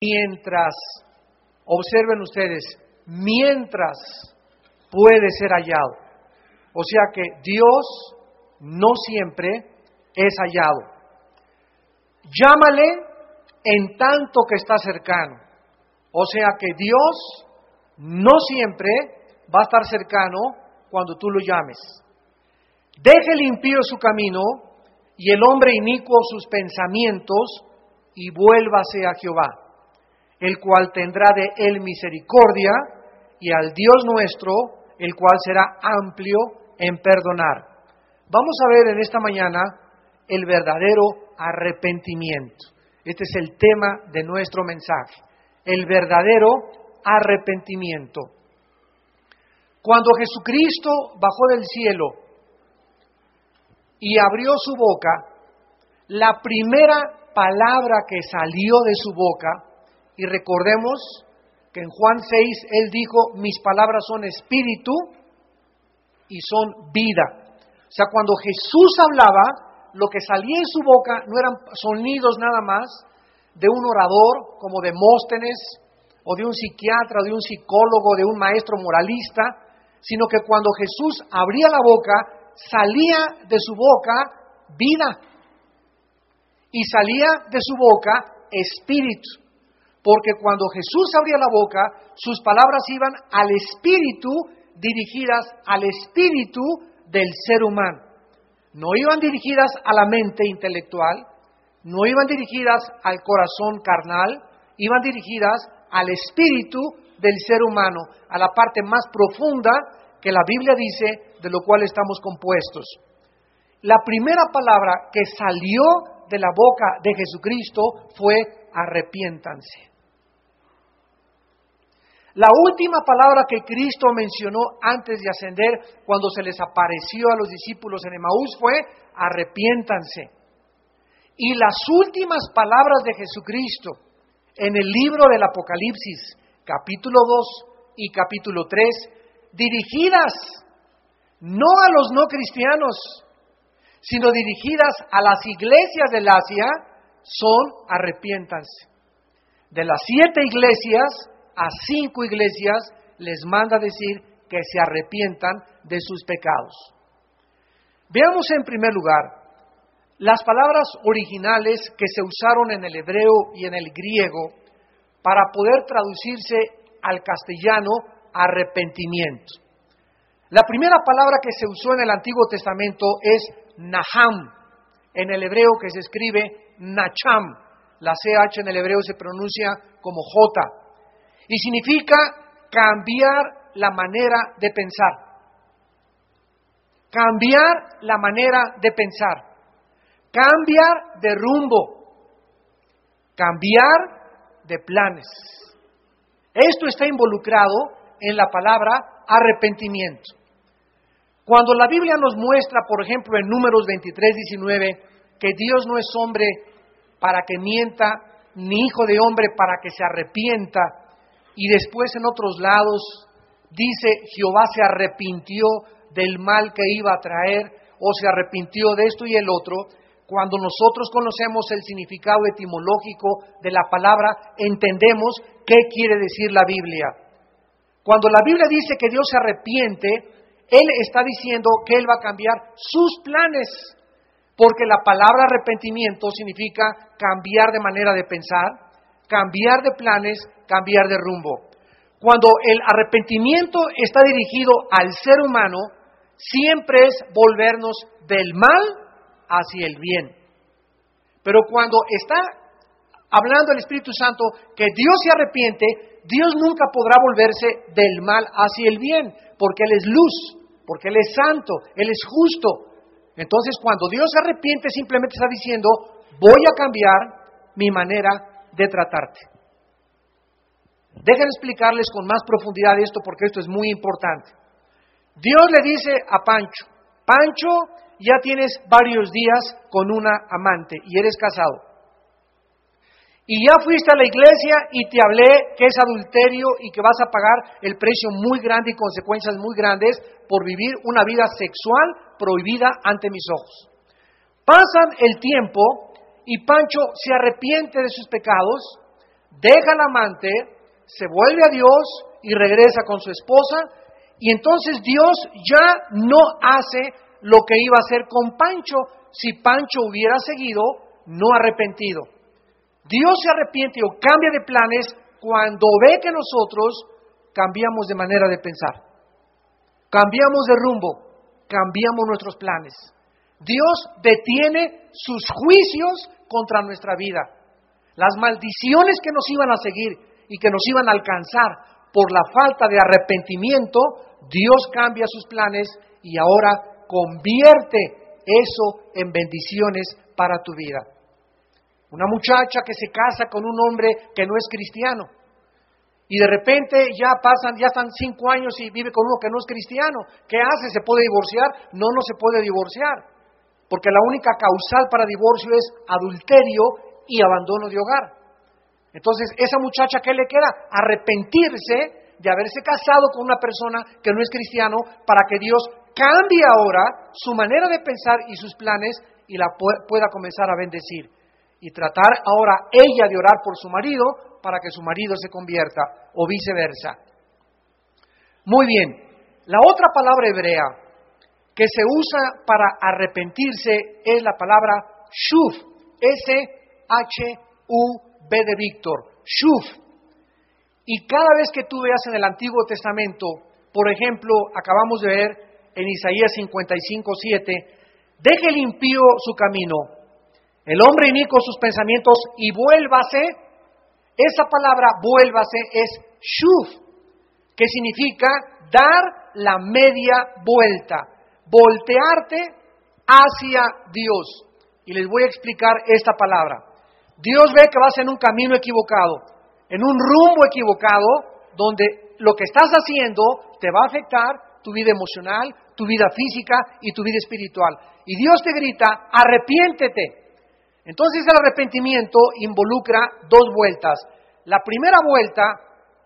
Mientras, observen ustedes, mientras puede ser hallado. O sea que Dios no siempre es hallado. Llámale en tanto que está cercano. O sea que Dios no siempre va a estar cercano cuando tú lo llames. Deje el impío su camino y el hombre inicuo sus pensamientos y vuélvase a Jehová, el cual tendrá de él misericordia y al Dios nuestro, el cual será amplio en perdonar. Vamos a ver en esta mañana el verdadero arrepentimiento. Este es el tema de nuestro mensaje, el verdadero arrepentimiento. Cuando Jesucristo bajó del cielo y abrió su boca, la primera palabra que salió de su boca, y recordemos que en Juan 6 él dijo, mis palabras son espíritu y son vida. O sea, cuando Jesús hablaba, lo que salía en su boca no eran sonidos nada más de un orador como Demóstenes o de un psiquiatra, o de un psicólogo, de un maestro moralista, sino que cuando Jesús abría la boca, salía de su boca vida y salía de su boca espíritu. Porque cuando Jesús abría la boca, sus palabras iban al espíritu, dirigidas al espíritu del ser humano. No iban dirigidas a la mente intelectual, no iban dirigidas al corazón carnal, iban dirigidas al espíritu del ser humano, a la parte más profunda que la Biblia dice de lo cual estamos compuestos. La primera palabra que salió de la boca de Jesucristo fue arrepiéntanse. La última palabra que Cristo mencionó antes de ascender, cuando se les apareció a los discípulos en Emaús, fue arrepiéntanse. Y las últimas palabras de Jesucristo en el libro del Apocalipsis, capítulo 2 y capítulo 3, dirigidas no a los no cristianos, sino dirigidas a las iglesias del Asia, son arrepiéntanse. De las siete iglesias a cinco iglesias les manda decir que se arrepientan de sus pecados. Veamos en primer lugar las palabras originales que se usaron en el hebreo y en el griego para poder traducirse al castellano arrepentimiento. La primera palabra que se usó en el Antiguo Testamento es Naham, en el hebreo que se escribe Nacham. La CH en el hebreo se pronuncia como J y significa cambiar la manera de pensar. Cambiar la manera de pensar. Cambiar de rumbo. Cambiar de planes. Esto está involucrado en la palabra arrepentimiento. Cuando la Biblia nos muestra, por ejemplo, en Números 23, 19, que Dios no es hombre para que mienta, ni hijo de hombre para que se arrepienta, y después en otros lados dice Jehová se arrepintió del mal que iba a traer, o se arrepintió de esto y el otro, cuando nosotros conocemos el significado etimológico de la palabra, entendemos qué quiere decir la Biblia. Cuando la Biblia dice que Dios se arrepiente, Él está diciendo que Él va a cambiar sus planes, porque la palabra arrepentimiento significa cambiar de manera de pensar, cambiar de planes, cambiar de rumbo. Cuando el arrepentimiento está dirigido al ser humano, siempre es volvernos del mal hacia el bien. Pero cuando está hablando el Espíritu Santo que Dios se arrepiente, Dios nunca podrá volverse del mal hacia el bien, porque Él es luz, porque Él es santo, Él es justo. Entonces, cuando Dios se arrepiente, simplemente está diciendo, voy a cambiar mi manera de tratarte. Dejen explicarles con más profundidad esto porque esto es muy importante. Dios le dice a Pancho, Pancho, ya tienes varios días con una amante y eres casado. Y ya fuiste a la iglesia y te hablé que es adulterio y que vas a pagar el precio muy grande y consecuencias muy grandes por vivir una vida sexual prohibida ante mis ojos. Pasan el tiempo y Pancho se arrepiente de sus pecados, deja al amante, se vuelve a Dios y regresa con su esposa y entonces Dios ya no hace lo que iba a hacer con Pancho si Pancho hubiera seguido no arrepentido. Dios se arrepiente o cambia de planes cuando ve que nosotros cambiamos de manera de pensar, cambiamos de rumbo, cambiamos nuestros planes. Dios detiene sus juicios contra nuestra vida. Las maldiciones que nos iban a seguir y que nos iban a alcanzar por la falta de arrepentimiento, Dios cambia sus planes y ahora convierte eso en bendiciones para tu vida. Una muchacha que se casa con un hombre que no es cristiano y de repente ya pasan, ya están cinco años y vive con uno que no es cristiano. ¿Qué hace? ¿Se puede divorciar? No, no se puede divorciar. Porque la única causal para divorcio es adulterio y abandono de hogar. Entonces, esa muchacha, ¿qué le queda? Arrepentirse de haberse casado con una persona que no es cristiano para que Dios cambie ahora su manera de pensar y sus planes y la pueda comenzar a bendecir. Y tratar ahora ella de orar por su marido para que su marido se convierta o viceversa. Muy bien, la otra palabra hebrea que se usa para arrepentirse es la palabra shuf, S-H-U-B de Víctor, shuf. Y cada vez que tú veas en el Antiguo Testamento, por ejemplo, acabamos de ver en Isaías 55, 7, deje el impío su camino, el hombre inico sus pensamientos y vuélvase esa palabra vuélvase es shuf, que significa dar la media vuelta, voltearte hacia Dios. Y les voy a explicar esta palabra. Dios ve que vas en un camino equivocado, en un rumbo equivocado, donde lo que estás haciendo te va a afectar tu vida emocional, tu vida física y tu vida espiritual. Y Dios te grita, arrepiéntete, entonces el arrepentimiento involucra dos vueltas. La primera vuelta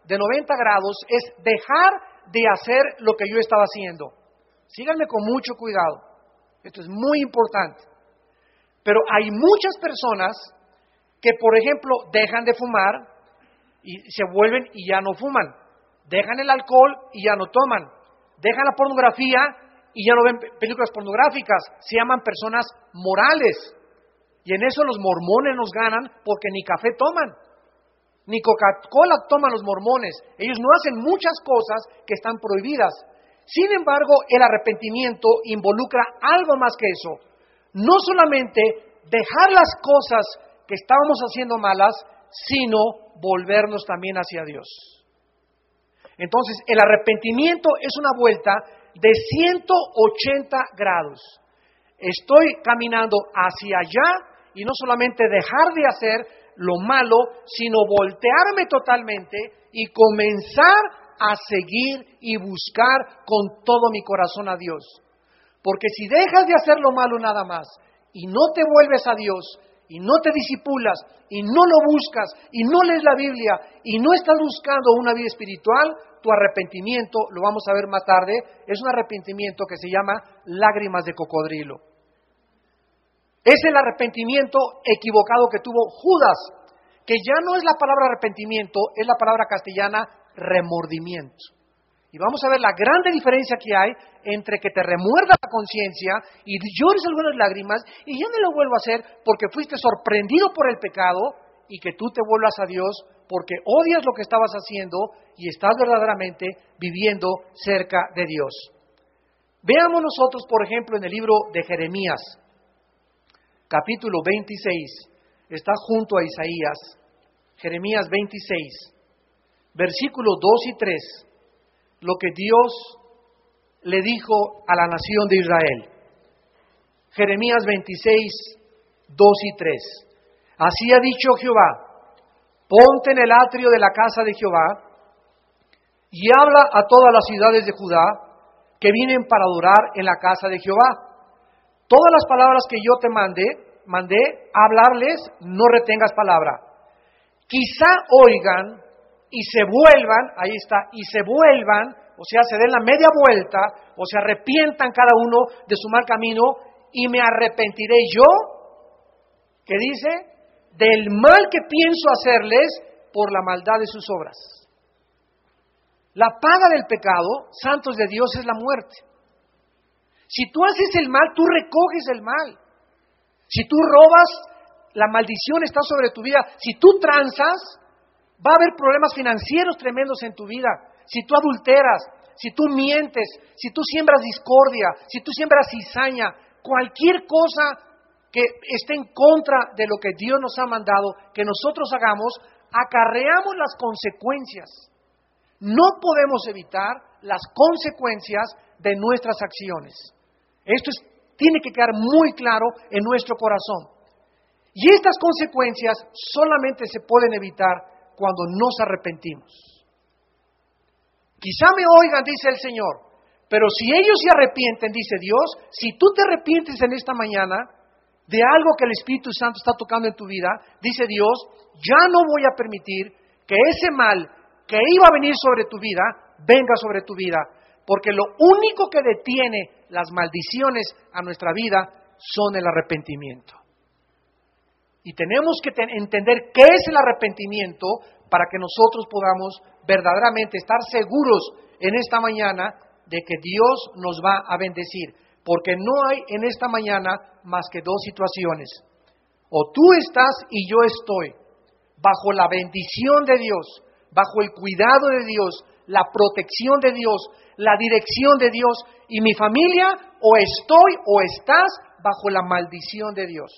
de 90 grados es dejar de hacer lo que yo estaba haciendo. Síganme con mucho cuidado. Esto es muy importante. Pero hay muchas personas que, por ejemplo, dejan de fumar y se vuelven y ya no fuman. Dejan el alcohol y ya no toman. Dejan la pornografía y ya no ven películas pornográficas. Se llaman personas morales. Y en eso los mormones nos ganan porque ni café toman, ni Coca-Cola toman los mormones. Ellos no hacen muchas cosas que están prohibidas. Sin embargo, el arrepentimiento involucra algo más que eso. No solamente dejar las cosas que estábamos haciendo malas, sino volvernos también hacia Dios. Entonces, el arrepentimiento es una vuelta de 180 grados. Estoy caminando hacia allá y no solamente dejar de hacer lo malo, sino voltearme totalmente y comenzar a seguir y buscar con todo mi corazón a Dios. Porque si dejas de hacer lo malo nada más y no te vuelves a Dios y no te disipulas y no lo buscas y no lees la Biblia y no estás buscando una vida espiritual, tu arrepentimiento, lo vamos a ver más tarde, es un arrepentimiento que se llama lágrimas de cocodrilo. Es el arrepentimiento equivocado que tuvo Judas, que ya no es la palabra arrepentimiento, es la palabra castellana remordimiento. Y vamos a ver la grande diferencia que hay entre que te remuerda la conciencia y llores algunas lágrimas y ya no lo vuelvo a hacer porque fuiste sorprendido por el pecado y que tú te vuelvas a Dios porque odias lo que estabas haciendo y estás verdaderamente viviendo cerca de Dios. Veamos nosotros, por ejemplo, en el libro de Jeremías, capítulo 26, está junto a Isaías, Jeremías 26, versículos 2 y 3, lo que Dios le dijo a la nación de Israel. Jeremías 26, 2 y 3. Así ha dicho Jehová, ponte en el atrio de la casa de Jehová y habla a todas las ciudades de Judá que vienen para adorar en la casa de Jehová. Todas las palabras que yo te mandé, mandé hablarles, no retengas palabra. Quizá oigan y se vuelvan, ahí está, y se vuelvan, o sea, se den la media vuelta, o se arrepientan cada uno de su mal camino, y me arrepentiré yo, que dice, del mal que pienso hacerles por la maldad de sus obras. La paga del pecado, santos de Dios, es la muerte. Si tú haces el mal, tú recoges el mal. Si tú robas, la maldición está sobre tu vida. Si tú tranzas, va a haber problemas financieros tremendos en tu vida. Si tú adulteras, si tú mientes, si tú siembras discordia, si tú siembras cizaña, cualquier cosa que esté en contra de lo que Dios nos ha mandado que nosotros hagamos, acarreamos las consecuencias. No podemos evitar las consecuencias de nuestras acciones. Esto tiene que quedar muy claro en nuestro corazón. Y estas consecuencias solamente se pueden evitar cuando nos arrepentimos. Quizá me oigan, dice el Señor, pero si ellos se arrepienten, dice Dios, si tú te arrepientes en esta mañana de algo que el Espíritu Santo está tocando en tu vida, dice Dios, ya no voy a permitir que ese mal que iba a venir sobre tu vida, venga sobre tu vida, porque lo único que detiene las maldiciones a nuestra vida son el arrepentimiento. Y tenemos que entender qué es el arrepentimiento para que nosotros podamos verdaderamente estar seguros en esta mañana de que Dios nos va a bendecir. Porque no hay en esta mañana más que dos situaciones. O tú estás y yo estoy bajo la bendición de Dios, bajo el cuidado de Dios, la protección de Dios, la dirección de Dios y mi familia, o estoy o estás bajo la maldición de Dios.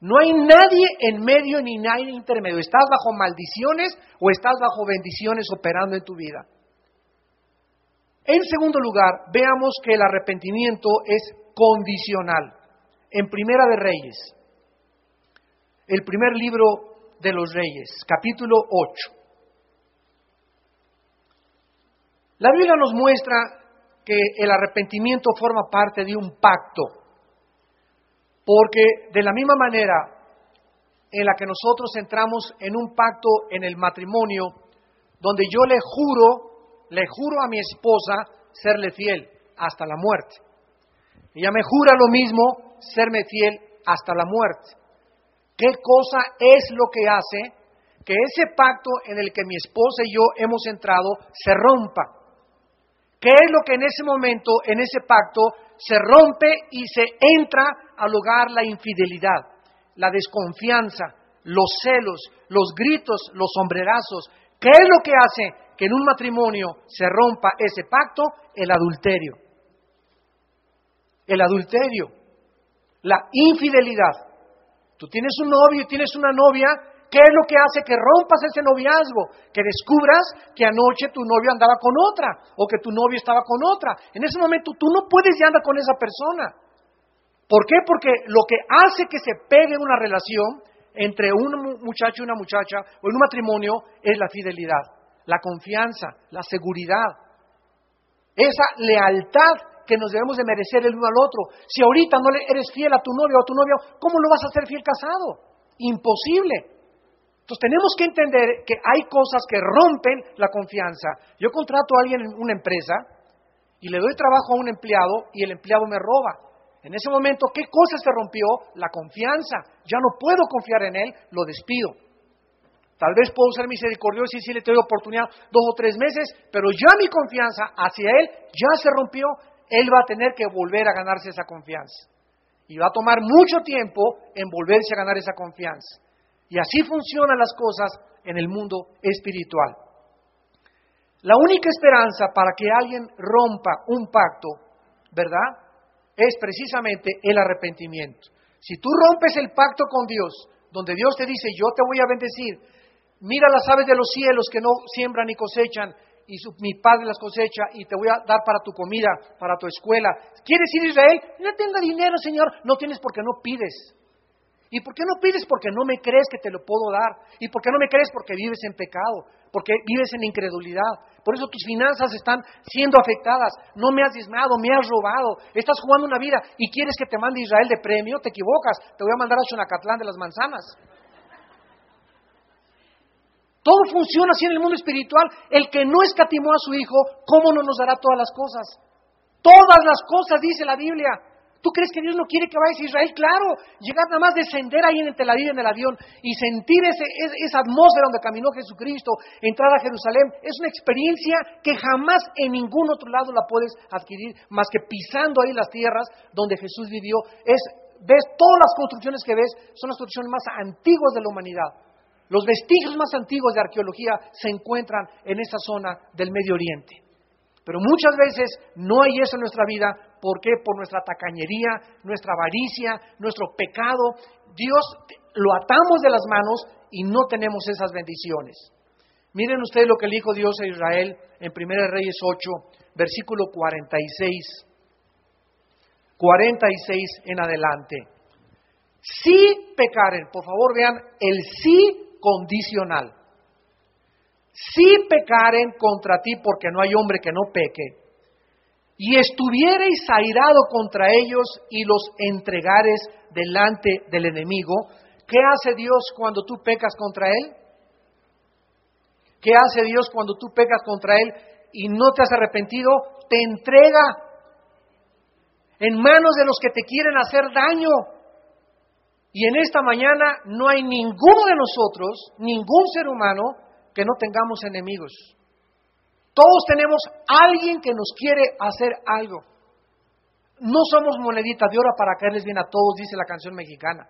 No hay nadie en medio ni nadie intermedio. ¿Estás bajo maldiciones o estás bajo bendiciones operando en tu vida? En segundo lugar, veamos que el arrepentimiento es condicional. En Primera de Reyes, el primer libro de los Reyes, capítulo 8. La Biblia nos muestra que el arrepentimiento forma parte de un pacto, porque de la misma manera en la que nosotros entramos en un pacto en el matrimonio, donde yo le juro, le juro a mi esposa serle fiel hasta la muerte. Ella me jura lo mismo, serme fiel hasta la muerte. ¿Qué cosa es lo que hace que ese pacto en el que mi esposa y yo hemos entrado se rompa? ¿Qué es lo que en ese momento, en ese pacto, se rompe y se entra al hogar la infidelidad, la desconfianza, los celos, los gritos, los sombrerazos? ¿Qué es lo que hace que en un matrimonio se rompa ese pacto? El adulterio. El adulterio, la infidelidad. Tú tienes un novio y tienes una novia, ¿qué es lo que hace que rompas ese noviazgo? Que descubras que anoche tu novio andaba con otra o que tu novio estaba con otra. En ese momento tú no puedes ya andar con esa persona. ¿Por qué? Porque lo que hace que se pegue una relación entre un muchacho y una muchacha o en un matrimonio es la fidelidad, la confianza, la seguridad, esa lealtad que nos debemos de merecer el uno al otro. Si ahorita no eres fiel a tu novio o a tu novio, ¿cómo lo vas a hacer fiel casado? Imposible. Entonces tenemos que entender que hay cosas que rompen la confianza. Yo contrato a alguien en una empresa y le doy trabajo a un empleado y el empleado me roba. En ese momento, ¿qué cosa se rompió? La confianza. Ya no puedo confiar en él, lo despido. Tal vez puedo ser misericordioso y si le doy oportunidad dos o tres meses, pero ya mi confianza hacia él ya se rompió él va a tener que volver a ganarse esa confianza. Y va a tomar mucho tiempo en volverse a ganar esa confianza. Y así funcionan las cosas en el mundo espiritual. La única esperanza para que alguien rompa un pacto, ¿verdad? Es precisamente el arrepentimiento. Si tú rompes el pacto con Dios, donde Dios te dice, yo te voy a bendecir, mira las aves de los cielos que no siembran ni cosechan, y mi padre las cosecha y te voy a dar para tu comida, para tu escuela. ¿Quieres ir a Israel? No tengo dinero, Señor. No tienes porque no pides. ¿Y por qué no pides? Porque no me crees que te lo puedo dar. ¿Y por qué no me crees? Porque vives en pecado, porque vives en incredulidad. Por eso tus finanzas están siendo afectadas. No me has diezmado, me has robado. Estás jugando una vida y quieres que te mande Israel de premio. Te equivocas. Te voy a mandar a Xonacatlán de las manzanas. Todo funciona así en el mundo espiritual. El que no escatimó a su hijo, ¿cómo no nos dará todas las cosas? Todas las cosas, dice la Biblia. ¿Tú crees que Dios no quiere que vayas a Israel? Claro, llegar nada más descender ahí en Tel Aviv en el avión y sentir ese, esa atmósfera donde caminó Jesucristo, entrar a Jerusalén, es una experiencia que jamás en ningún otro lado la puedes adquirir más que pisando ahí las tierras donde Jesús vivió. Es, ves, todas las construcciones que ves son las construcciones más antiguas de la humanidad. Los vestigios más antiguos de arqueología se encuentran en esa zona del Medio Oriente. Pero muchas veces no hay eso en nuestra vida. ¿Por qué? Por nuestra tacañería, nuestra avaricia, nuestro pecado. Dios lo atamos de las manos y no tenemos esas bendiciones. Miren ustedes lo que le dijo Dios a Israel en 1 Reyes 8, versículo 46. 46 en adelante. Si pecaren, por favor vean el sí condicional si pecaren contra ti, porque no hay hombre que no peque, y estuviereis airado contra ellos y los entregares delante del enemigo, ¿qué hace Dios cuando tú pecas contra Él? ¿Qué hace Dios cuando tú pecas contra Él y no te has arrepentido? Te entrega en manos de los que te quieren hacer daño. Y en esta mañana no hay ninguno de nosotros, ningún ser humano, que no tengamos enemigos. Todos tenemos alguien que nos quiere hacer algo. No somos moneditas de oro para caerles bien a todos, dice la canción mexicana.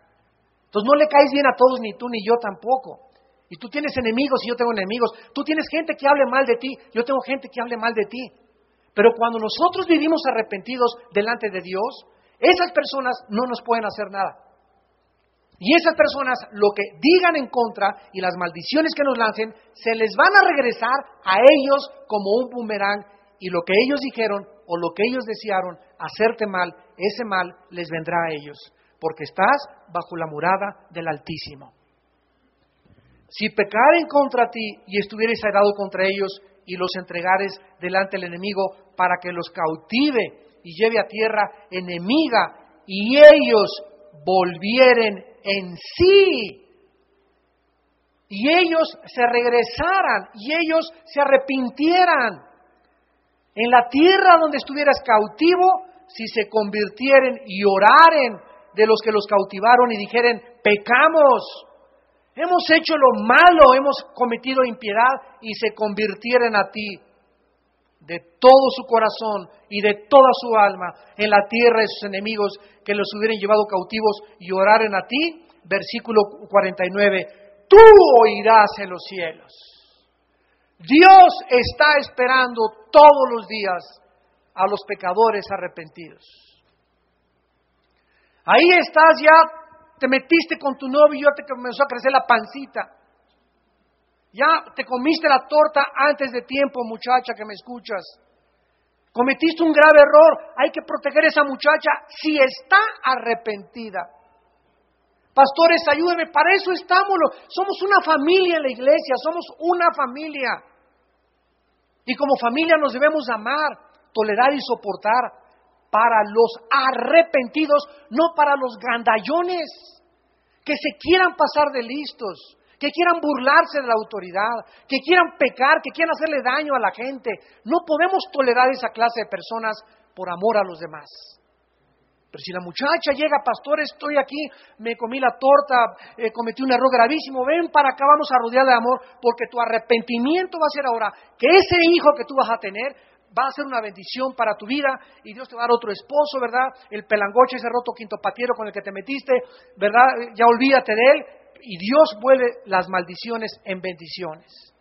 Entonces no le caes bien a todos, ni tú ni yo tampoco. Y tú tienes enemigos y yo tengo enemigos. Tú tienes gente que hable mal de ti, yo tengo gente que hable mal de ti. Pero cuando nosotros vivimos arrepentidos delante de Dios, esas personas no nos pueden hacer nada. Y esas personas, lo que digan en contra y las maldiciones que nos lancen, se les van a regresar a ellos como un boomerang. Y lo que ellos dijeron o lo que ellos desearon, hacerte mal, ese mal les vendrá a ellos. Porque estás bajo la murada del Altísimo. Si pecaren contra ti y estuvieres airado contra ellos y los entregares delante del enemigo para que los cautive y lleve a tierra enemiga y ellos volvieren en sí. Y ellos se regresaran y ellos se arrepintieran. En la tierra donde estuvieras cautivo, si se convirtieren y oraren de los que los cautivaron y dijeren, pecamos, hemos hecho lo malo, hemos cometido impiedad y se convirtieren a ti de todo su corazón y de toda su alma en la tierra de sus enemigos que los hubieran llevado cautivos y oraren a ti, versículo 49, tú oirás en los cielos. Dios está esperando todos los días a los pecadores arrepentidos. Ahí estás ya, te metiste con tu novio y ya te comenzó a crecer la pancita. Ya te comiste la torta antes de tiempo, muchacha que me escuchas. Cometiste un grave error. Hay que proteger a esa muchacha si está arrepentida. Pastores, ayúdenme, para eso estamos. Somos una familia en la iglesia, somos una familia. Y como familia nos debemos amar, tolerar y soportar para los arrepentidos, no para los grandallones que se quieran pasar de listos, que quieran burlarse de la autoridad, que quieran pecar, que quieran hacerle daño a la gente. No podemos tolerar esa clase de personas por amor a los demás. Pero si la muchacha llega, pastor, estoy aquí, me comí la torta, eh, cometí un error gravísimo, ven para acá, vamos a rodear de amor, porque tu arrepentimiento va a ser ahora que ese hijo que tú vas a tener va a ser una bendición para tu vida y Dios te va a dar otro esposo, ¿verdad? El pelangoche, ese roto quinto patiero con el que te metiste, ¿verdad? Ya olvídate de él y Dios vuelve las maldiciones en bendiciones.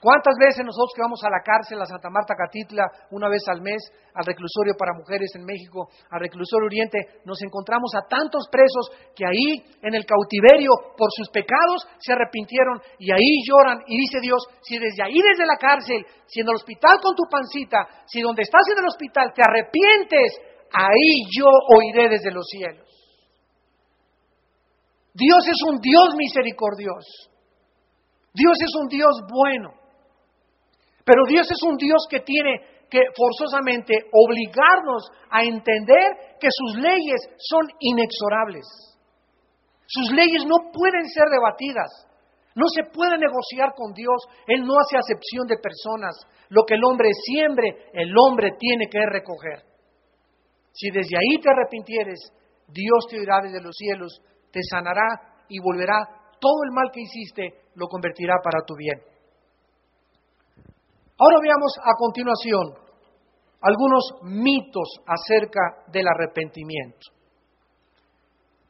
¿Cuántas veces nosotros que vamos a la cárcel, a Santa Marta Catitla, una vez al mes, al reclusorio para mujeres en México, al reclusorio Oriente, nos encontramos a tantos presos que ahí, en el cautiverio, por sus pecados, se arrepintieron y ahí lloran y dice Dios, si desde ahí, desde la cárcel, si en el hospital con tu pancita, si donde estás en el hospital te arrepientes, ahí yo oiré desde los cielos. Dios es un Dios misericordioso. Dios es un Dios bueno. Pero Dios es un Dios que tiene que forzosamente obligarnos a entender que sus leyes son inexorables. Sus leyes no pueden ser debatidas. No se puede negociar con Dios. Él no hace acepción de personas. Lo que el hombre siembre, el hombre tiene que recoger. Si desde ahí te arrepintieres, Dios te oirá desde los cielos, te sanará y volverá todo el mal que hiciste, lo convertirá para tu bien. Ahora veamos a continuación algunos mitos acerca del arrepentimiento.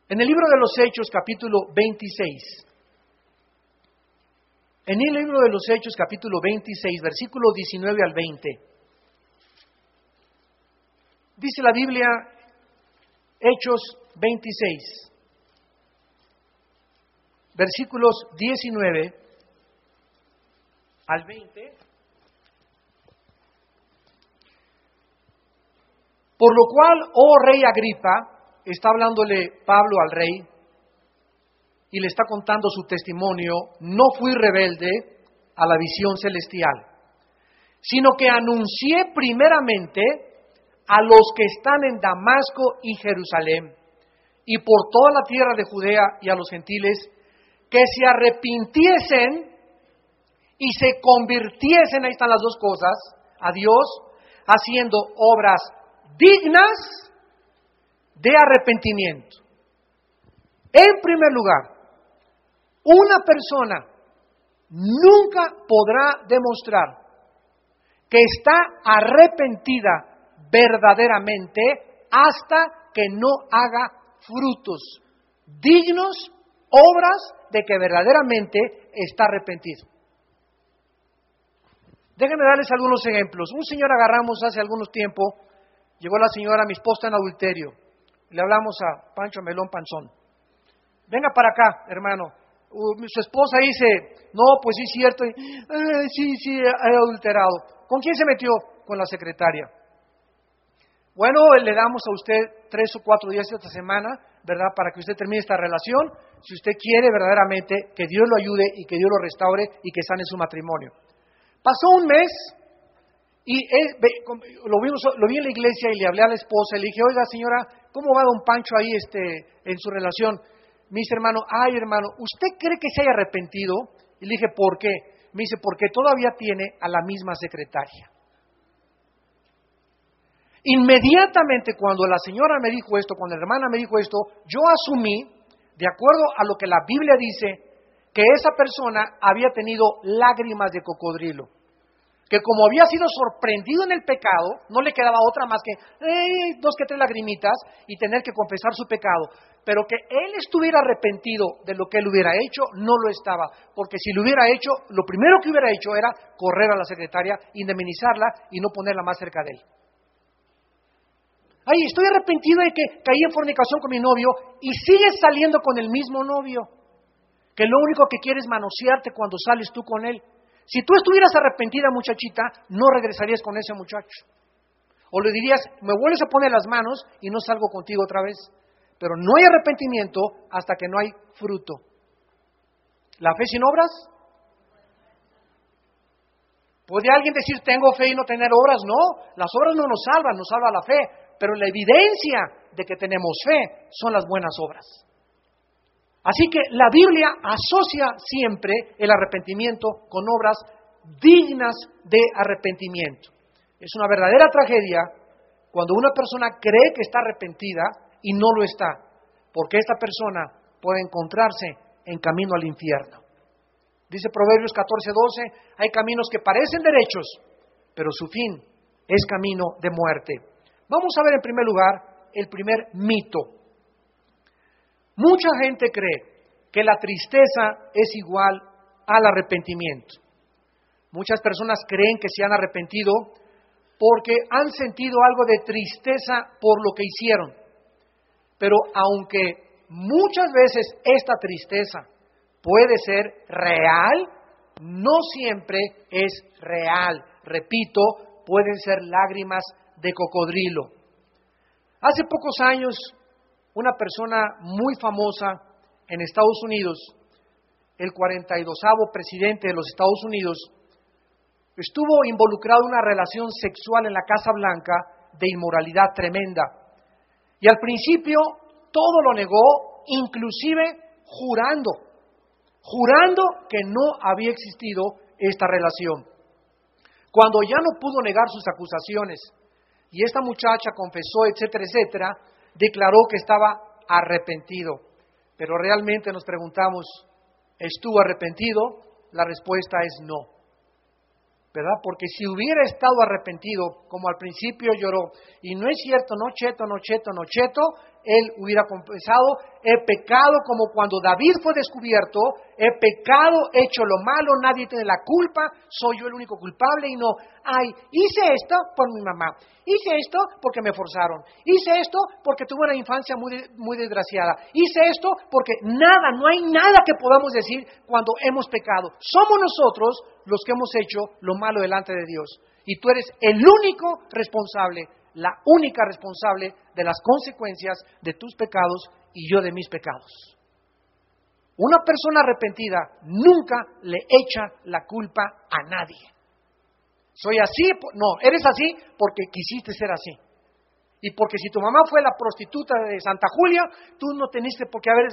En el libro de los Hechos, capítulo 26, en el libro de los Hechos, capítulo 26, versículo 19 al 20, dice la Biblia, Hechos 26, versículos 19 al 20, Por lo cual, oh rey Agripa, está hablándole Pablo al rey y le está contando su testimonio, no fui rebelde a la visión celestial, sino que anuncié primeramente a los que están en Damasco y Jerusalén y por toda la tierra de Judea y a los gentiles, que se arrepintiesen y se convirtiesen, ahí están las dos cosas, a Dios, haciendo obras dignas de arrepentimiento. En primer lugar, una persona nunca podrá demostrar que está arrepentida verdaderamente hasta que no haga frutos dignos, obras de que verdaderamente está arrepentido. Déjenme darles algunos ejemplos. Un señor agarramos hace algunos tiempos Llegó la señora, mi esposa en adulterio. Le hablamos a Pancho Melón Panzón. Venga para acá, hermano. su esposa dice, no, pues sí es cierto. sí, sí, he adulterado. ¿Con quién se metió? Con la secretaria. Bueno, le damos a usted tres o cuatro días esta semana, ¿verdad? Para que usted termine esta relación, si usted quiere verdaderamente que Dios lo ayude y que Dios lo restaure y que sane su matrimonio. Pasó un mes, y lo, vi en la iglesia y le hablé a la esposa y le dije, oiga señora, ¿cómo va don Pancho ahí este, en su relación? Me dice, hermano, ay hermano, ¿usted cree que se haya arrepentido? Y le dije, ¿por qué? Me dice, porque todavía tiene a la misma secretaria. Inmediatamente cuando la señora me dijo esto, cuando la hermana me dijo esto, yo asumí, de acuerdo a lo que la Biblia dice, que esa persona había tenido lágrimas de cocodrilo que como había sido sorprendido en el pecado, no le quedaba otra más que dos que tres lagrimitas y tener que confesar su pecado. Pero que él estuviera arrepentido de lo que él hubiera hecho, no lo estaba. Porque si lo hubiera hecho, lo primero que hubiera hecho era correr a la secretaria, indemnizarla y no ponerla más cerca de él. Ay, estoy arrepentido de que caí en fornicación con mi novio y sigues saliendo con el mismo novio. Que lo único que quiere es manosearte cuando sales tú con él. Si tú estuvieras arrepentida, muchachita, no regresarías con ese muchacho. O le dirías, me vuelves a poner las manos y no salgo contigo otra vez. Pero no hay arrepentimiento hasta que no hay fruto. ¿La fe sin obras? ¿Puede alguien decir tengo fe y no tener obras? No, las obras no nos salvan, nos salva la fe. Pero la evidencia de que tenemos fe son las buenas obras. Así que la Biblia asocia siempre el arrepentimiento con obras dignas de arrepentimiento. Es una verdadera tragedia cuando una persona cree que está arrepentida y no lo está, porque esta persona puede encontrarse en camino al infierno. Dice Proverbios 14:12, hay caminos que parecen derechos, pero su fin es camino de muerte. Vamos a ver en primer lugar el primer mito Mucha gente cree que la tristeza es igual al arrepentimiento. Muchas personas creen que se han arrepentido porque han sentido algo de tristeza por lo que hicieron. Pero aunque muchas veces esta tristeza puede ser real, no siempre es real. Repito, pueden ser lágrimas de cocodrilo. Hace pocos años una persona muy famosa en Estados Unidos, el 42 presidente de los Estados Unidos, estuvo involucrado en una relación sexual en la Casa Blanca de inmoralidad tremenda. Y al principio todo lo negó, inclusive jurando, jurando que no había existido esta relación. Cuando ya no pudo negar sus acusaciones y esta muchacha confesó, etcétera, etcétera, declaró que estaba arrepentido. Pero realmente nos preguntamos, ¿estuvo arrepentido? La respuesta es no. ¿verdad? Porque si hubiera estado arrepentido, como al principio lloró, y no es cierto, no cheto, no cheto, no cheto, él hubiera confesado, he pecado como cuando David fue descubierto, he pecado, he hecho lo malo, nadie tiene la culpa, soy yo el único culpable y no, ay, hice esto por mi mamá, hice esto porque me forzaron, hice esto porque tuve una infancia muy, muy desgraciada, hice esto porque nada, no hay nada que podamos decir cuando hemos pecado. Somos nosotros los que hemos hecho lo malo delante de Dios. Y tú eres el único responsable la única responsable de las consecuencias de tus pecados y yo de mis pecados. Una persona arrepentida nunca le echa la culpa a nadie. Soy así, no, eres así porque quisiste ser así. Y porque si tu mamá fue la prostituta de Santa Julia, tú no teniste por qué haber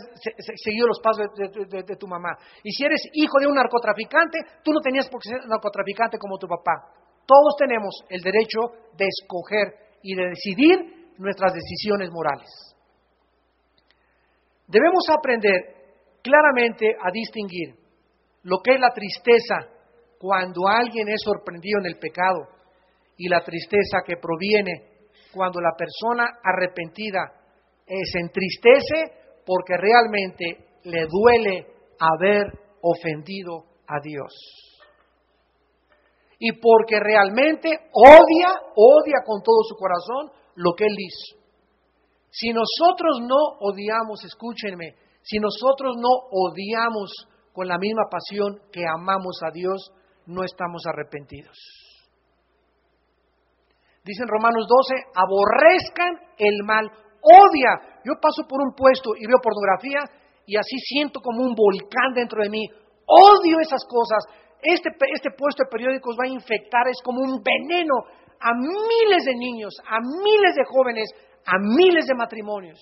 seguido los pasos de, de, tu mamá. Y si eres hijo de un narcotraficante, tú no tenías por qué ser narcotraficante como tu papá. Todos tenemos el derecho de escoger y de decidir nuestras decisiones morales. Debemos aprender claramente a distinguir lo que es la tristeza cuando alguien es sorprendido en el pecado y la tristeza que proviene cuando la persona arrepentida se entristece porque realmente le duele haber ofendido a Dios y porque realmente odia, odia con todo su corazón lo que Él hizo. Si nosotros no odiamos, escúchenme, si nosotros no odiamos con la misma pasión que amamos a Dios, no estamos arrepentidos. Dicen Romanos 12, aborrezcan el mal, odia. Yo paso por un puesto y veo pornografía y así siento como un volcán dentro de mí. Odio esas cosas, este, este, puesto de periódicos va a infectar, es como un veneno a miles de niños, a miles de jóvenes, a miles de matrimonios.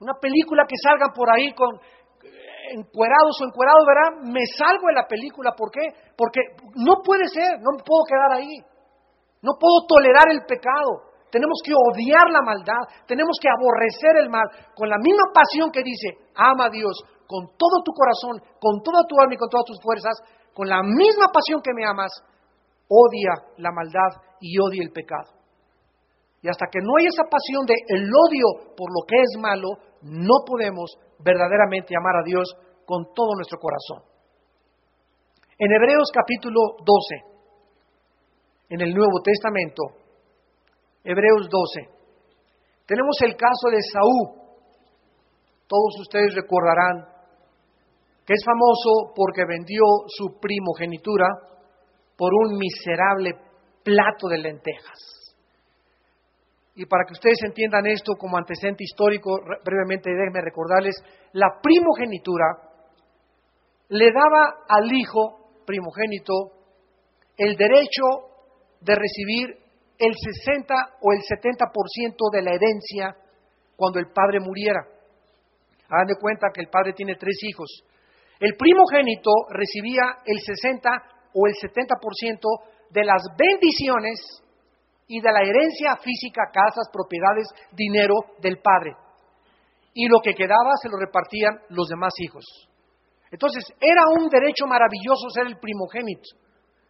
Una película que salga por ahí con eh, encuerados o encuerados, ¿verdad? Me salgo de la película, ¿por qué? Porque no puede ser, no puedo quedar ahí. No puedo tolerar el pecado. Tenemos que odiar la maldad, tenemos que aborrecer el mal con la misma pasión que dice, ama a Dios, con todo tu corazón, con toda tu alma y con todas tus fuerzas, con la misma pasión que me amas, odia la maldad y odia el pecado. Y hasta que no hay esa pasión de el odio por lo que es malo, no podemos verdaderamente amar a Dios con todo nuestro corazón. En Hebreos capítulo 12, en el Nuevo Testamento, Hebreos 12, tenemos el caso de Saúl. Todos ustedes recordarán que es famoso porque vendió su primogenitura por un miserable plato de lentejas. Y para que ustedes entiendan esto como antecedente histórico, brevemente déjenme recordarles, la primogenitura le daba al hijo primogénito el derecho de recibir el 60 o el 70% de la herencia cuando el padre muriera. Hagan de cuenta que el padre tiene tres hijos el primogénito recibía el 60 o el 70% de las bendiciones y de la herencia física, casas, propiedades, dinero del padre. Y lo que quedaba se lo repartían los demás hijos. Entonces, era un derecho maravilloso ser el primogénito.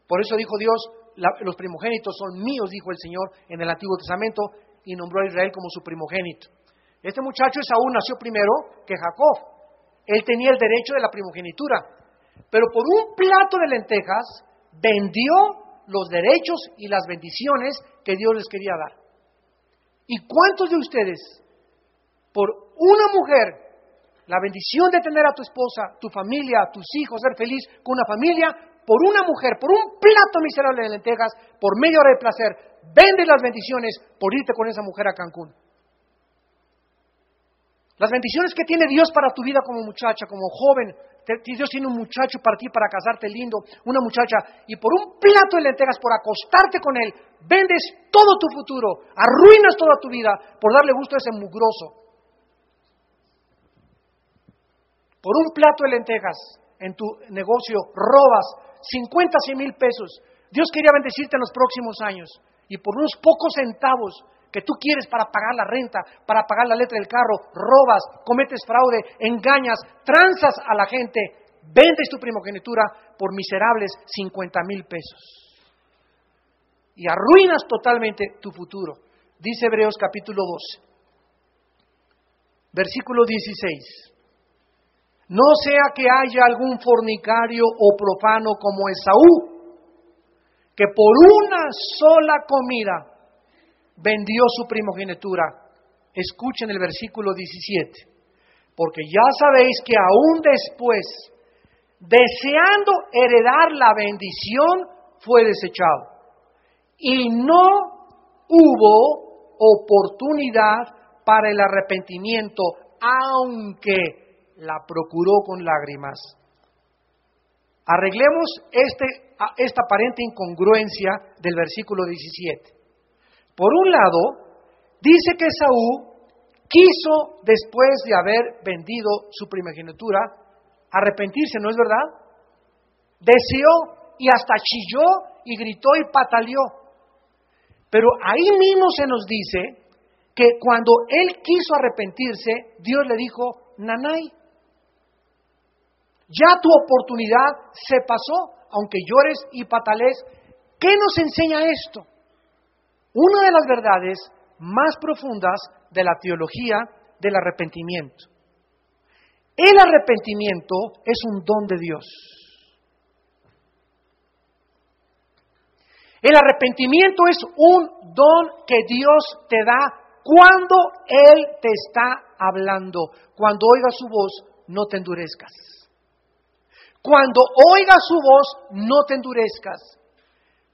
Por eso dijo Dios, los primogénitos son míos, dijo el Señor en el Antiguo Testamento, y nombró a Israel como su primogénito. Este muchacho Esaú nació primero que Jacob. Él tenía el derecho de la primogenitura, pero por un plato de lentejas vendió los derechos y las bendiciones que Dios les quería dar. ¿Y cuántos de ustedes, por una mujer, la bendición de tener a tu esposa, tu familia, tus hijos, ser feliz con una familia, por una mujer, por un plato miserable de lentejas, por medio de placer, vende las bendiciones por irte con esa mujer a Cancún? Las bendiciones que tiene Dios para tu vida como muchacha, como joven. Dios tiene un muchacho para ti, para casarte lindo, una muchacha, y por un plato de lentejas, por acostarte con él, vendes todo tu futuro, arruinas toda tu vida por darle gusto a ese mugroso. Por un plato de lentejas en tu negocio robas 50, 100 mil pesos. Dios quería bendecirte en los próximos años y por unos pocos centavos que tú quieres para pagar la renta, para pagar la letra del carro, robas, cometes fraude, engañas, tranzas a la gente, vendes tu primogenitura por miserables 50 mil pesos. Y arruinas totalmente tu futuro. Dice Hebreos capítulo 12, versículo 16. No sea que haya algún fornicario o profano como Esaú, que por una sola comida vendió su primogenitura. Escuchen el versículo 17. Porque ya sabéis que aún después, deseando heredar la bendición, fue desechado. Y no hubo oportunidad para el arrepentimiento, aunque la procuró con lágrimas. Arreglemos este, esta aparente incongruencia del versículo 17. Por un lado, dice que Saúl quiso, después de haber vendido su primogenitura, arrepentirse, ¿no es verdad? Deseó y hasta chilló y gritó y pataleó. Pero ahí mismo se nos dice que cuando él quiso arrepentirse, Dios le dijo, Nanay, ya tu oportunidad se pasó, aunque llores y patales. ¿Qué nos enseña esto? una de las verdades más profundas de la teología del arrepentimiento. El arrepentimiento es un don de Dios. El arrepentimiento es un don que Dios te da cuando Él te está hablando. Cuando oigas su voz, no te endurezcas. Cuando oigas su voz, no te endurezcas.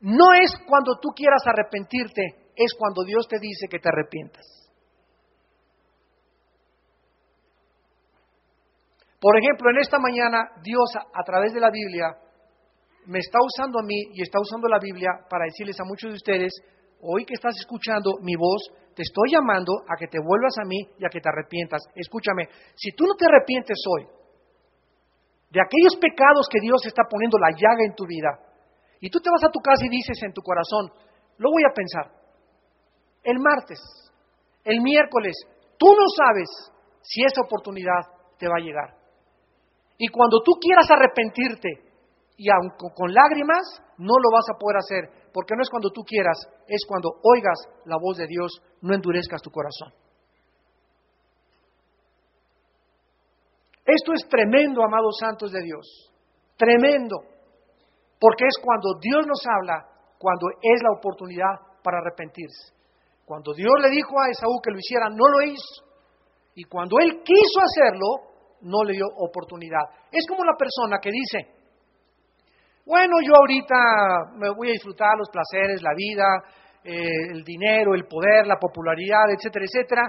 No es cuando tú quieras arrepentirte, es cuando Dios te dice que te arrepientas. Por ejemplo, en esta mañana Dios a, través de la Biblia me está usando a mí y está usando la Biblia para decirles a muchos de ustedes, hoy que estás escuchando mi voz, te estoy llamando a que te vuelvas a mí y a que te arrepientas. Escúchame, si tú no te arrepientes hoy de aquellos pecados que Dios está poniendo la llaga en tu vida, y tú te vas a tu casa y dices en tu corazón, lo voy a pensar. El martes, el miércoles, tú no sabes si esa oportunidad te va a llegar. Y cuando tú quieras arrepentirte, y aun con lágrimas, no lo vas a poder hacer, porque no es cuando tú quieras, es cuando oigas la voz de Dios, no endurezcas tu corazón. Esto es tremendo, amados santos de Dios, tremendo. Porque es cuando Dios nos habla, cuando es la oportunidad para arrepentirse. Cuando Dios le dijo a Esaú que lo hiciera, no lo hizo. Y cuando él quiso hacerlo, no le dio oportunidad. Es como la persona que dice, bueno, yo ahorita me voy a disfrutar los placeres, la vida, eh, el dinero, el poder, la popularidad, etcétera, etcétera,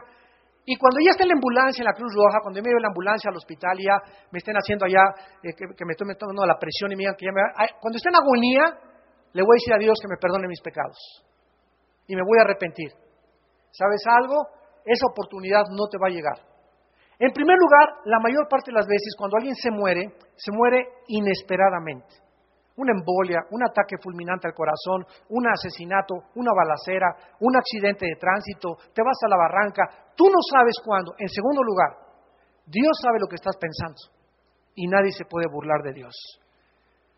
y cuando ya esté en la ambulancia, en la Cruz Roja, cuando me lleve la ambulancia al hospital y ya me estén haciendo allá, eh, que, me estoy metiendo la presión y me digan que ya me... Cuando esté en agonía, le voy a decir a Dios que me perdone mis pecados. Y me voy a arrepentir. ¿Sabes algo? Esa oportunidad no te va a llegar. En primer lugar, la mayor parte de las veces cuando alguien se muere, se muere inesperadamente una embolia, un ataque fulminante al corazón, un asesinato, una balacera, un accidente de tránsito, te vas a la barranca, tú no sabes cuándo. En segundo lugar, Dios sabe lo que estás pensando y nadie se puede burlar de Dios.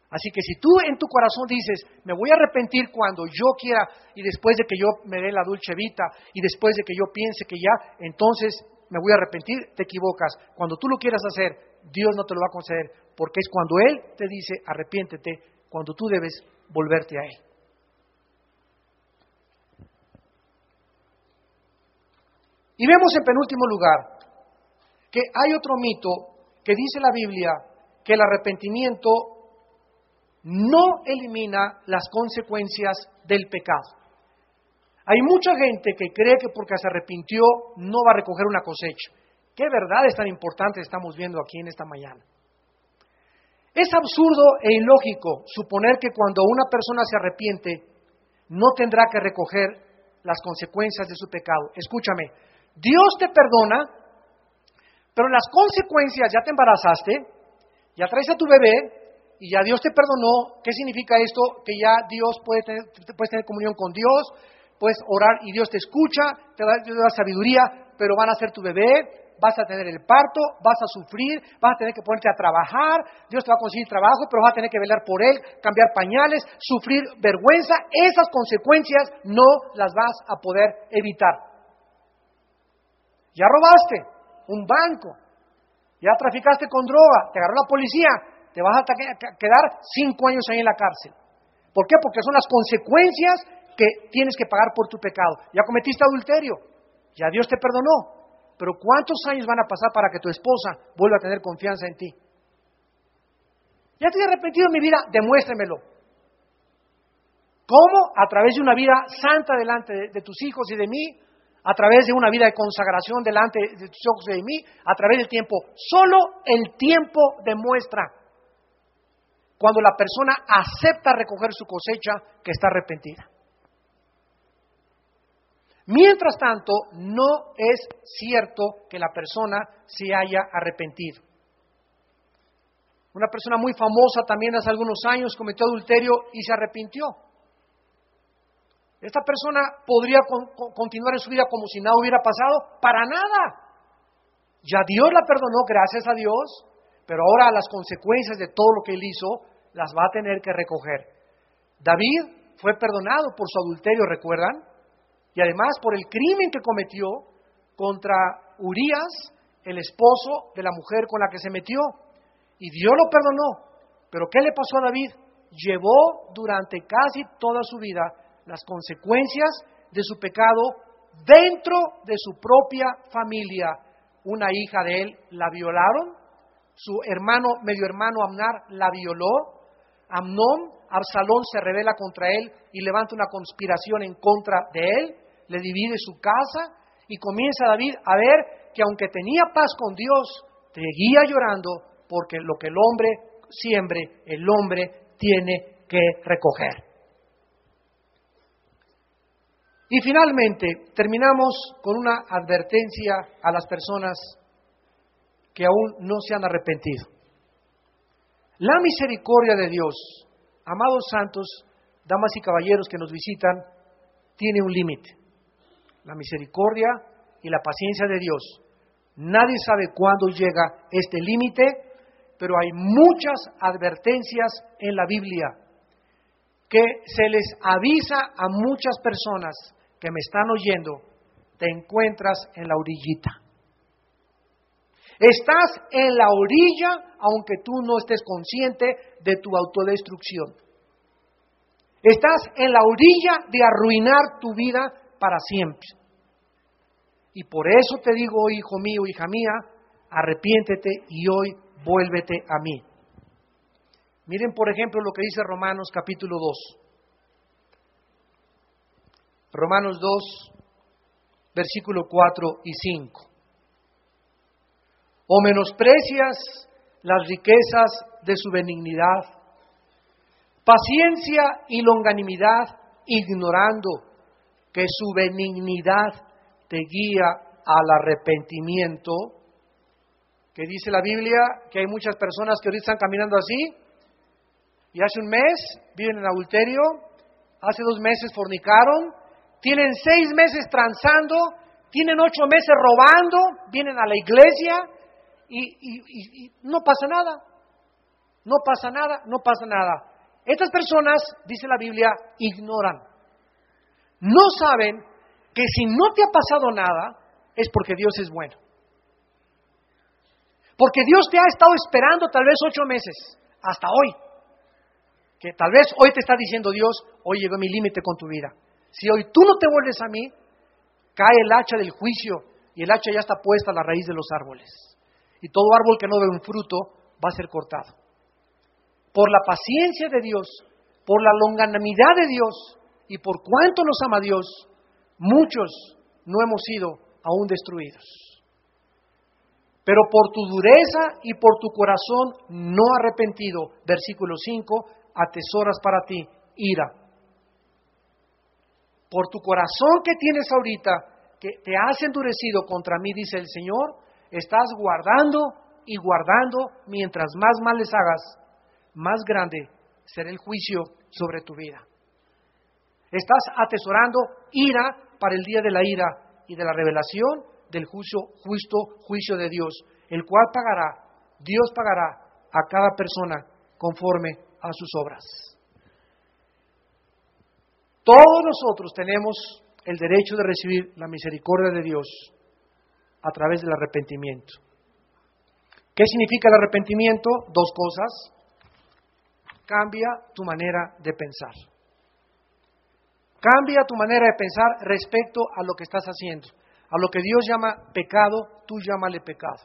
Así que si tú en tu corazón dices, me voy a arrepentir cuando yo quiera y después de que yo me dé la dulce vita y después de que yo piense que ya, entonces me voy a arrepentir, te equivocas. Cuando tú lo quieras hacer, Dios no te lo va a conceder, porque es cuando Él te dice, arrepiéntete, cuando tú debes volverte a Él. Y vemos en penúltimo lugar que hay otro mito que dice la Biblia que el arrepentimiento no elimina las consecuencias del pecado. Hay mucha gente que cree que porque se arrepintió no va a recoger una cosecha. Qué verdades tan importantes estamos viendo aquí en esta mañana. Es absurdo e ilógico suponer que cuando una persona se arrepiente, no tendrá que recoger las consecuencias de su pecado. Escúchame, Dios te perdona, pero las consecuencias, ya te embarazaste, ya traes a tu bebé, y ya Dios te perdonó. ¿Qué significa esto? Que ya Dios puede tener, comunión con Dios, puedes orar y Dios te escucha, te da, te da sabiduría, pero van a ser tu bebé, vas a tener el parto, vas a sufrir, vas a tener que ponerte a trabajar, Dios te va a conseguir trabajo, pero vas a tener que velar por él, cambiar pañales, sufrir vergüenza. Esas consecuencias no las vas a poder evitar. Ya robaste un banco, ya traficaste con droga, te agarró la policía, te vas a quedar cinco años ahí en la cárcel. ¿Por qué? Porque son las consecuencias que tienes que pagar por tu pecado. Ya cometiste adulterio, ya Dios te perdonó, pero ¿cuántos años van a pasar para que tu esposa vuelva a tener confianza en ti? ¿Ya te he arrepentido en mi vida? Demuéstremelo. ¿Cómo? A través de una vida santa delante de, tus hijos y de mí, a través de una vida de consagración delante de tus ojos y de mí, a través del tiempo. Solo el tiempo demuestra cuando la persona acepta recoger su cosecha que está arrepentida. Mientras tanto, no es cierto que la persona se haya arrepentido. Una persona muy famosa también hace algunos años cometió adulterio y se arrepintió. Esta persona podría continuar en su vida como si nada hubiera pasado. Para nada. Ya Dios la perdonó, gracias a Dios, pero ahora las consecuencias de todo lo que él hizo las va a tener que recoger. David fue perdonado por su adulterio, ¿recuerdan? Y además por el crimen que cometió contra Urias, el esposo de la mujer con la que se metió. Y Dios lo perdonó. Pero ¿qué le pasó a David? Llevó durante casi toda su vida las consecuencias de su pecado dentro de su propia familia. Una hija de él la violaron, su hermano, medio hermano Amnar la violó, Amnón, Absalón se revela contra él y levanta una conspiración en contra de él, le divide su casa y comienza David a ver que aunque tenía paz con Dios, seguía llorando porque lo que el hombre siembre, el hombre tiene que recoger. Y finalmente, terminamos con una advertencia a las personas que aún no se han arrepentido. La misericordia de Dios, amados santos, damas y caballeros que nos visitan, tiene un límite la misericordia y la paciencia de Dios. Nadie sabe cuándo llega este límite, pero hay muchas advertencias en la Biblia que se les avisa a muchas personas que me están oyendo, te encuentras en la orillita. Estás en la orilla aunque tú no estés consciente de tu autodestrucción. Estás en la orilla de arruinar tu vida para siempre. Y por eso te digo, hijo mío, hija mía, arrepiéntete y hoy vuélvete a mí. Miren, por ejemplo, lo que dice Romanos capítulo 2. Romanos 2, versículo 4 y 5. O menosprecias las riquezas de su benignidad, paciencia y longanimidad, ignorando que su benignidad te guía al arrepentimiento, que dice la Biblia que hay muchas personas que ahorita están caminando así, y hace un mes viven en adulterio, hace dos meses fornicaron, tienen seis meses transando, tienen ocho meses robando, vienen a la iglesia y, y no pasa nada, no pasa nada, no pasa nada. Estas personas, dice la Biblia, ignoran, no saben que si no te ha pasado nada, es porque Dios es bueno. Porque Dios te ha estado esperando tal vez ocho meses, hasta hoy. Que tal vez hoy te está diciendo Dios, hoy llegó mi límite con tu vida. Si hoy tú no te vuelves a mí, cae el hacha del juicio y el hacha ya está puesta a la raíz de los árboles. Y todo árbol que no dé un fruto va a ser cortado. Por la paciencia de Dios, por la longanimidad de Dios y por cuánto nos ama Dios, muchos no hemos sido aún destruidos. Pero por tu dureza y por tu corazón no arrepentido, versículo 5, atesoras para ti ira. Por tu corazón que tienes ahorita, que te has endurecido contra mí, dice el Señor, estás guardando y guardando, mientras más mal les hagas, más grande será el juicio sobre tu vida. Estás atesorando ira para el día de la ira y de la revelación del juicio, justo juicio de Dios, el cual pagará, Dios pagará a cada persona conforme a sus obras. Todos nosotros tenemos el derecho de recibir la misericordia de Dios a través del arrepentimiento. ¿Qué significa el arrepentimiento? Dos cosas. Cambia tu manera de pensar. Cambia tu manera de pensar respecto a lo que estás haciendo. A lo que Dios llama pecado, tú llámale pecado.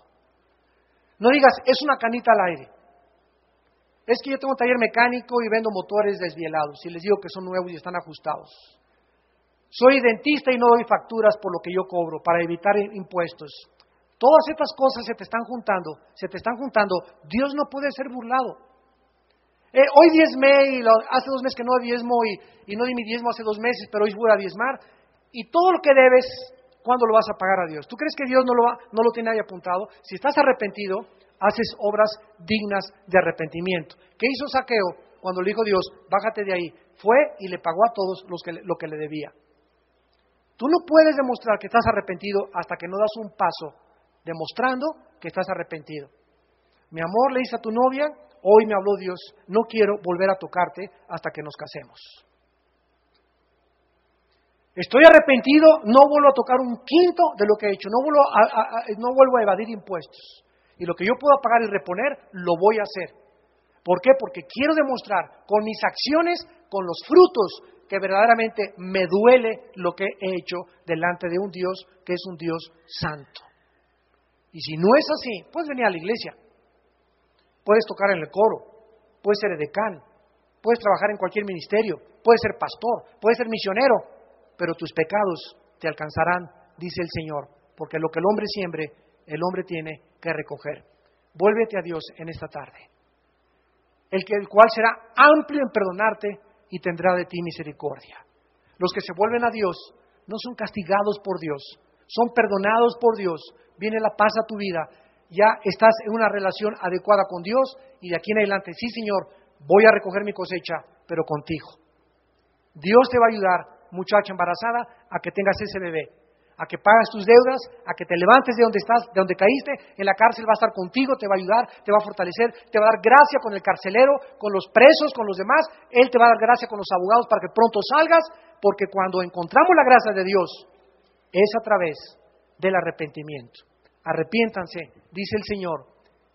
No digas, es una canita al aire. Es que yo tengo un taller mecánico y vendo motores desvielados y les digo que son nuevos y están ajustados. Soy dentista y no doy facturas por lo que yo cobro para evitar impuestos. Todas estas cosas se te están juntando, se te están juntando. Dios no puede ser burlado. Eh, hoy diezmé y hace dos meses que no diezmo y, y no di mi diezmo hace dos meses, pero hoy voy a diezmar. Y todo lo que debes, ¿cuándo lo vas a pagar a Dios? ¿Tú crees que Dios no lo, no lo tiene ahí apuntado? Si estás arrepentido, haces obras dignas de arrepentimiento. ¿Qué hizo Saqueo cuando le dijo Dios, bájate de ahí? Fue y le pagó a todos los que, lo que le debía. Tú no puedes demostrar que estás arrepentido hasta que no das un paso demostrando que estás arrepentido. Mi amor, le dice a tu novia, hoy me habló Dios, no quiero volver a tocarte hasta que nos casemos. Estoy arrepentido, no vuelvo a tocar un quinto de lo que he hecho, no vuelvo a, vuelvo a evadir impuestos. Y lo que yo pueda pagar y reponer, lo voy a hacer. ¿Por qué? Porque quiero demostrar con mis acciones, con los frutos, que verdaderamente me duele lo que he hecho delante de un Dios que es un Dios santo. Y si no es así, puedes venir a la iglesia, puedes tocar en el coro, puedes ser edecán, puedes trabajar en cualquier ministerio, puedes ser pastor, puedes ser misionero, pero tus pecados te alcanzarán, dice el Señor, porque lo que el hombre siembre, el hombre tiene que recoger. Vuélvete a Dios en esta tarde, el, que, el cual será amplio en perdonarte y tendrá de ti misericordia. Los que se vuelven a Dios no son castigados por Dios, son perdonados por Dios, viene la paz a tu vida, ya estás en una relación adecuada con Dios y de aquí en adelante, sí Señor, voy a recoger mi cosecha, pero contigo. Dios te va a ayudar, muchacha embarazada, a que tengas ese bebé, a que pagas tus deudas, a que te levantes de donde estás, de donde caíste, en la cárcel va a estar contigo, te va a ayudar, te va a fortalecer, te va a dar gracia con el carcelero, con los presos, con los demás, Él te va a dar gracia con los abogados para que pronto salgas, porque cuando encontramos la gracia de Dios, es a través del arrepentimiento. Arrepiéntanse, dice el Señor,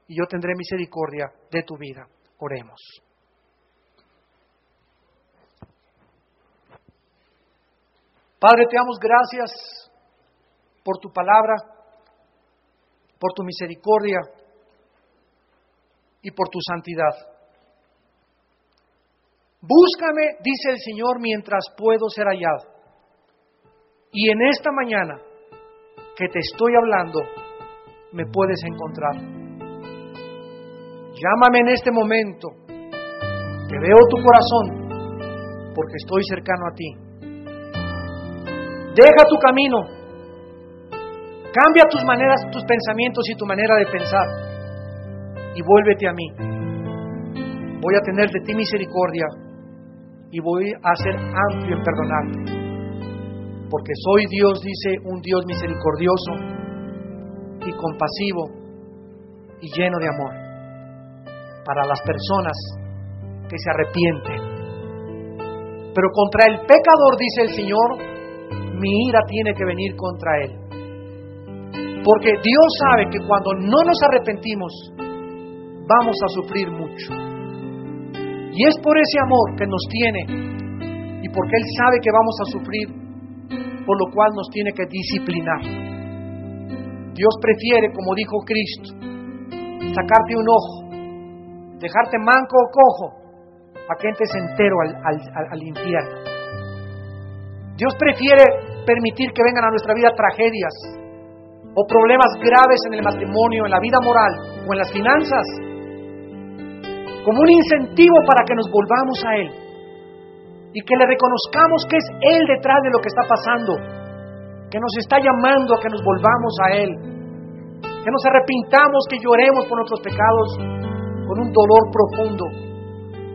y yo tendré misericordia de tu vida. Oremos. Padre, te damos gracias por tu palabra, por tu misericordia y por tu santidad. Búscame, dice el Señor, mientras puedo ser hallado. Y en esta mañana que te estoy hablando, me puedes encontrar. Llámame en este momento, que veo tu corazón, porque estoy cercano a ti. Deja tu camino, cambia tus maneras, tus pensamientos y tu manera de pensar, y vuélvete a mí. Voy a tener de ti misericordia y voy a ser amplio en perdonarte porque soy Dios, dice, un Dios misericordioso y compasivo y lleno de amor para las personas que se arrepienten. Pero contra el pecador, dice el Señor, mi ira tiene que venir contra él. Porque Dios sabe que cuando no nos arrepentimos, vamos a sufrir mucho. Y es por ese amor que nos tiene y porque Él sabe que vamos a sufrir por lo cual nos tiene que disciplinar. Dios prefiere, como dijo Cristo, sacarte un ojo, dejarte manco o cojo, a que entres entero al, infierno. Dios prefiere permitir que vengan a nuestra vida tragedias o problemas graves en el matrimonio, en la vida moral o en las finanzas, como un incentivo para que nos volvamos a Él y que le reconozcamos que es Él detrás de lo que está pasando, que nos está llamando a que nos volvamos a Él, que nos arrepintamos, que lloremos por nuestros pecados con un dolor profundo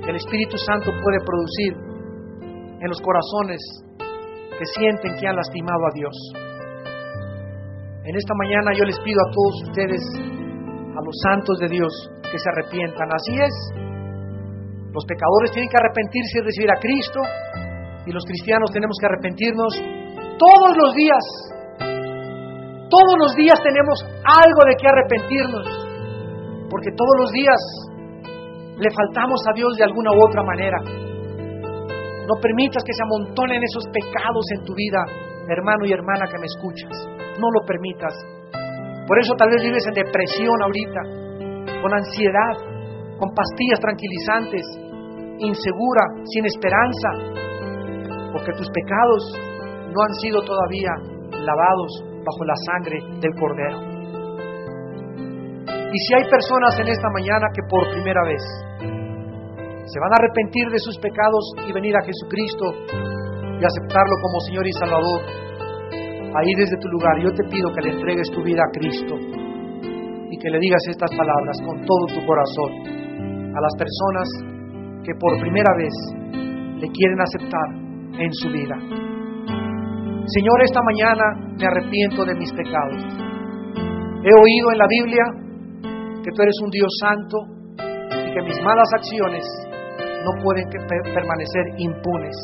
que el Espíritu Santo puede producir en los corazones que sienten que han lastimado a Dios. En esta mañana yo les pido a todos ustedes, a los santos de Dios, que se arrepientan. Así es. Los pecadores tienen que arrepentirse y recibir a Cristo y los cristianos tenemos que arrepentirnos todos los días. Todos los días tenemos algo de que arrepentirnos, porque todos los días le faltamos a Dios de alguna u otra manera. No permitas que se amontonen esos pecados en tu vida, hermano y hermana que me escuchas. No lo permitas. Por eso tal vez vives en depresión ahorita, con ansiedad, con pastillas tranquilizantes, insegura, sin esperanza, porque tus pecados no han sido todavía lavados bajo la sangre del Cordero. Y si hay personas en esta mañana que por primera vez se van a arrepentir de sus pecados y venir a Jesucristo y aceptarlo como Señor y Salvador, ahí desde tu lugar yo te pido que le entregues tu vida a Cristo y que le digas estas palabras con todo tu corazón a las personas que por primera vez le quieren aceptar en su vida. Señor, esta mañana me arrepiento de mis pecados. He oído en la Biblia que tú eres un Dios santo y que mis malas acciones no pueden permanecer impunes.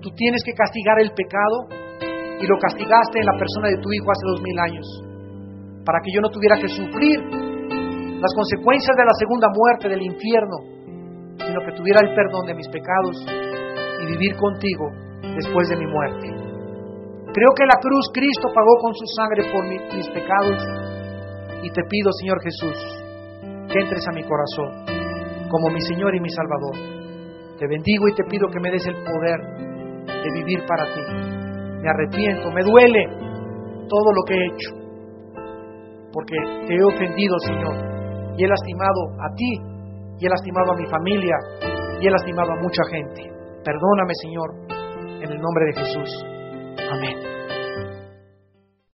Tú tienes que castigar el pecado y lo castigaste en la persona de tu Hijo hace dos mil años, para que yo no tuviera que sufrir las consecuencias de la segunda muerte del infierno, sino que tuviera el perdón de mis pecados y vivir contigo después de mi muerte. Creo que la cruz Cristo pagó con su sangre por mis pecados y te pido, Señor Jesús, que entres a mi corazón como mi Señor y mi Salvador. Te bendigo y te pido que me des el poder de vivir para ti. Me arrepiento, me duele todo lo que he hecho, porque te he ofendido, Señor, y he lastimado a ti, y he lastimado a mi familia, y he lastimado a mucha gente. Perdóname, Señor, en el nombre de Jesús. Amén.